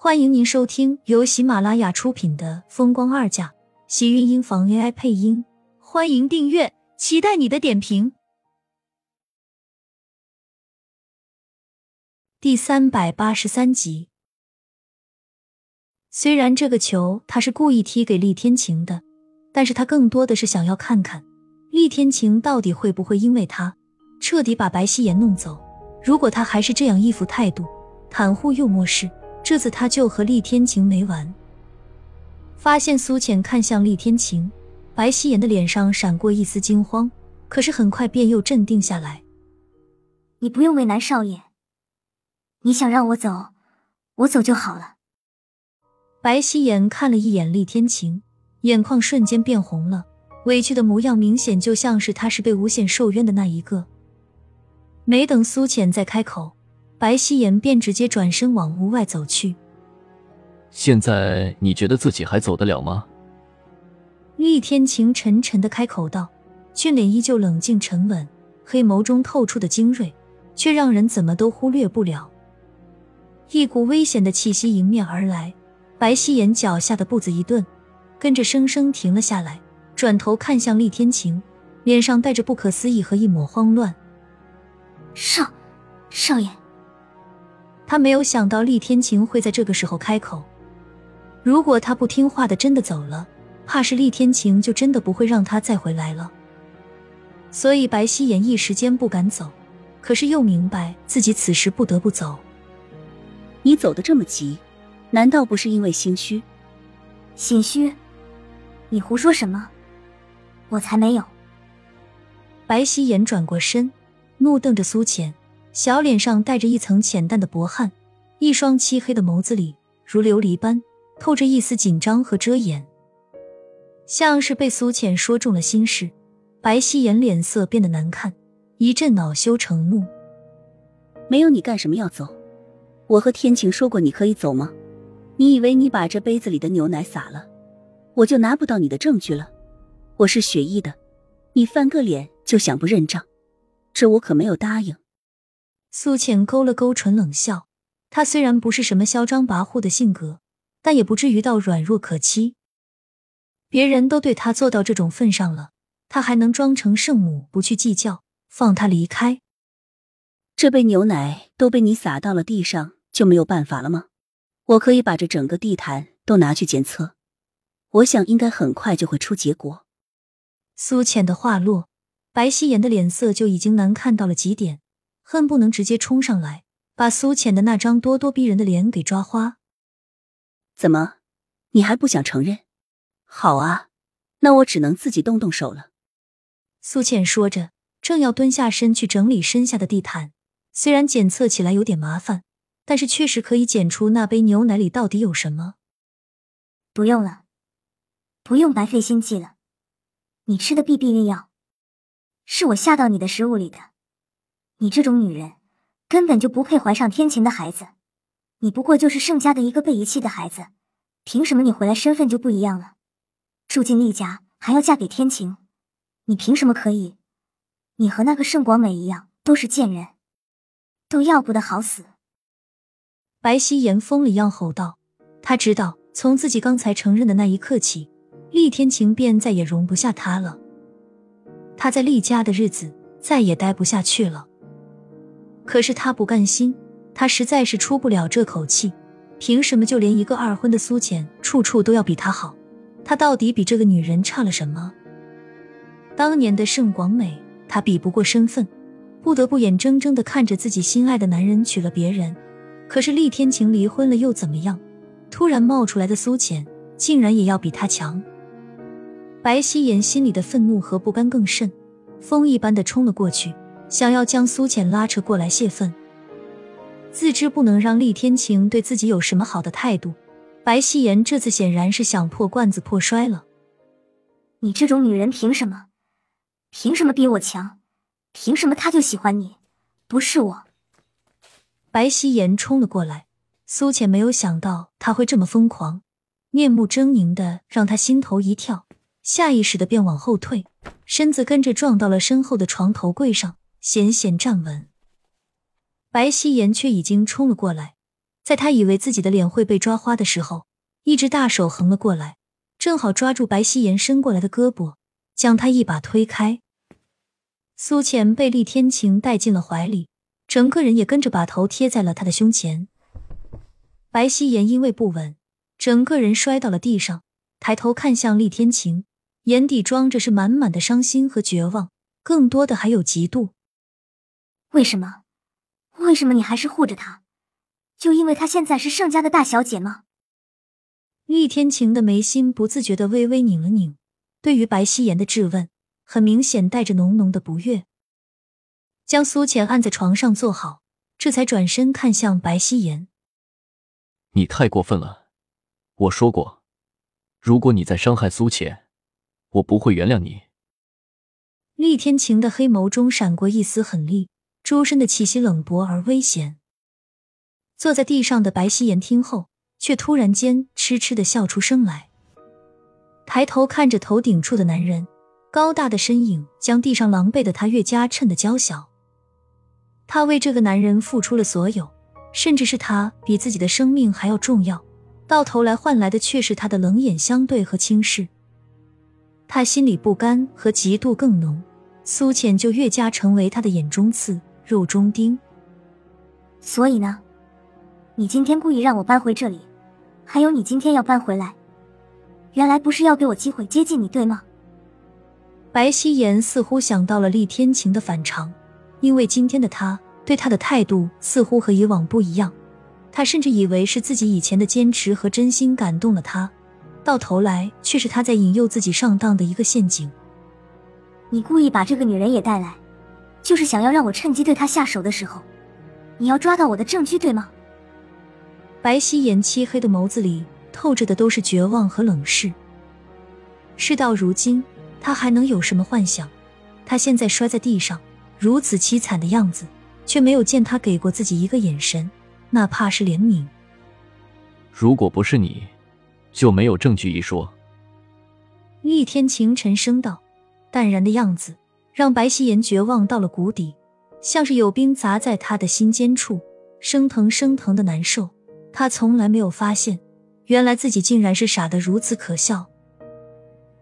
欢迎您收听由喜马拉雅出品的《风光二嫁》，喜运音房 AI 配音。欢迎订阅，期待你的点评。第三百八十三集。虽然这个球他是故意踢给厉天晴的，但是他更多的是想要看看厉天晴到底会不会因为他彻底把白希言弄走。如果他还是这样一副态度，袒护又漠视。这次他就和厉天晴没完。发现苏浅看向厉天晴，白希言的脸上闪过一丝惊慌，可是很快便又镇定下来。你不用为难少爷，你想让我走，我走就好了。白希言看了一眼厉天晴，眼眶瞬间变红了，委屈的模样明显就像是他是被诬陷受冤的那一个。没等苏浅再开口。白希言便直接转身往屋外走去。现在你觉得自己还走得了吗？厉天晴沉沉的开口道，俊脸依旧冷静沉稳，黑眸中透出的精锐，却让人怎么都忽略不了。一股危险的气息迎面而来，白希言脚下的步子一顿，跟着生生停了下来，转头看向厉天晴，脸上带着不可思议和一抹慌乱。少，少爷。他没有想到厉天晴会在这个时候开口。如果他不听话的真的走了，怕是厉天晴就真的不会让他再回来了。所以白希言一时间不敢走，可是又明白自己此时不得不走。你走的这么急，难道不是因为心虚？心虚？你胡说什么？我才没有。白希言转过身，怒瞪着苏浅。小脸上带着一层浅淡的薄汗，一双漆黑的眸子里如琉璃般透着一丝紧张和遮掩，像是被苏浅说中了心事。白希言脸色变得难看，一阵恼羞成怒：“没有你干什么要走？我和天晴说过你可以走吗？你以为你把这杯子里的牛奶洒了，我就拿不到你的证据了？我是学医的，你翻个脸就想不认账，这我可没有答应。”苏浅勾了勾唇，冷笑。她虽然不是什么嚣张跋扈的性格，但也不至于到软弱可欺。别人都对她做到这种份上了，她还能装成圣母不去计较，放她离开？这杯牛奶都被你洒到了地上，就没有办法了吗？我可以把这整个地毯都拿去检测，我想应该很快就会出结果。苏浅的话落，白希言的脸色就已经难看到了极点。恨不能直接冲上来，把苏浅的那张咄咄逼人的脸给抓花。怎么，你还不想承认？好啊，那我只能自己动动手了。苏浅说着，正要蹲下身去整理身下的地毯。虽然检测起来有点麻烦，但是确实可以检出那杯牛奶里到底有什么。不用了，不用白费心机了。你吃的避避孕药，是我下到你的食物里的。你这种女人，根本就不配怀上天晴的孩子。你不过就是盛家的一个被遗弃的孩子，凭什么你回来身份就不一样了？住进厉家还要嫁给天晴，你凭什么可以？你和那个盛广美一样，都是贱人，都要不得好死！白希言疯了一样吼道：“他知道，从自己刚才承认的那一刻起，厉天晴便再也容不下他了。他在厉家的日子再也待不下去了。”可是他不甘心，他实在是出不了这口气。凭什么就连一个二婚的苏浅，处处都要比他好？他到底比这个女人差了什么？当年的盛广美，他比不过身份，不得不眼睁睁的看着自己心爱的男人娶了别人。可是厉天晴离婚了又怎么样？突然冒出来的苏浅，竟然也要比他强？白希言心里的愤怒和不甘更甚，风一般的冲了过去。想要将苏浅拉扯过来泄愤，自知不能让厉天晴对自己有什么好的态度，白希言这次显然是想破罐子破摔了。你这种女人凭什么？凭什么比我强？凭什么他就喜欢你，不是我？白希言冲了过来，苏浅没有想到他会这么疯狂，面目狰狞的让他心头一跳，下意识的便往后退，身子跟着撞到了身后的床头柜上。险险站稳，白希言却已经冲了过来，在他以为自己的脸会被抓花的时候，一只大手横了过来，正好抓住白希颜伸过来的胳膊，将他一把推开。苏浅被厉天晴带进了怀里，整个人也跟着把头贴在了他的胸前。白希颜因为不稳，整个人摔到了地上，抬头看向厉天晴，眼底装着是满满的伤心和绝望，更多的还有嫉妒。为什么？为什么你还是护着她？就因为她现在是盛家的大小姐吗？厉天晴的眉心不自觉的微微拧了拧，对于白希颜的质问。很明显带着浓浓的不悦，将苏浅按在床上坐好，这才转身看向白希颜：“你太过分了！我说过，如果你再伤害苏浅，我不会原谅你。”厉天晴的黑眸中闪过一丝狠厉，周身的气息冷薄而危险。坐在地上的白希颜听后，却突然间痴痴的笑出声来，抬头看着头顶处的男人。高大的身影将地上狼狈的他越加衬得娇小。他为这个男人付出了所有，甚至是他比自己的生命还要重要，到头来换来的却是他的冷眼相对和轻视。他心里不甘和嫉妒更浓，苏浅就越加成为他的眼中刺、肉中钉。所以呢，你今天故意让我搬回这里，还有你今天要搬回来，原来不是要给我机会接近你，对吗？白希言似乎想到了厉天晴的反常，因为今天的他对他的态度似乎和以往不一样。他甚至以为是自己以前的坚持和真心感动了他，到头来却是他在引诱自己上当的一个陷阱。你故意把这个女人也带来，就是想要让我趁机对他下手的时候，你要抓到我的证据，对吗？白皙颜漆黑的眸子里透着的都是绝望和冷视。事到如今。他还能有什么幻想？他现在摔在地上，如此凄惨的样子，却没有见他给过自己一个眼神，哪怕是怜悯。如果不是你，就没有证据一说。厉天晴沉声道，淡然的样子让白希言绝望到了谷底，像是有冰砸在他的心尖处，生疼生疼的难受。他从来没有发现，原来自己竟然是傻得如此可笑。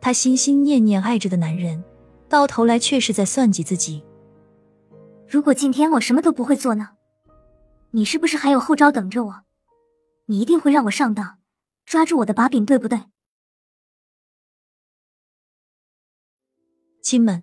他心心念念爱着的男人，到头来却是在算计自己。如果今天我什么都不会做呢？你是不是还有后招等着我？你一定会让我上当，抓住我的把柄，对不对？亲们，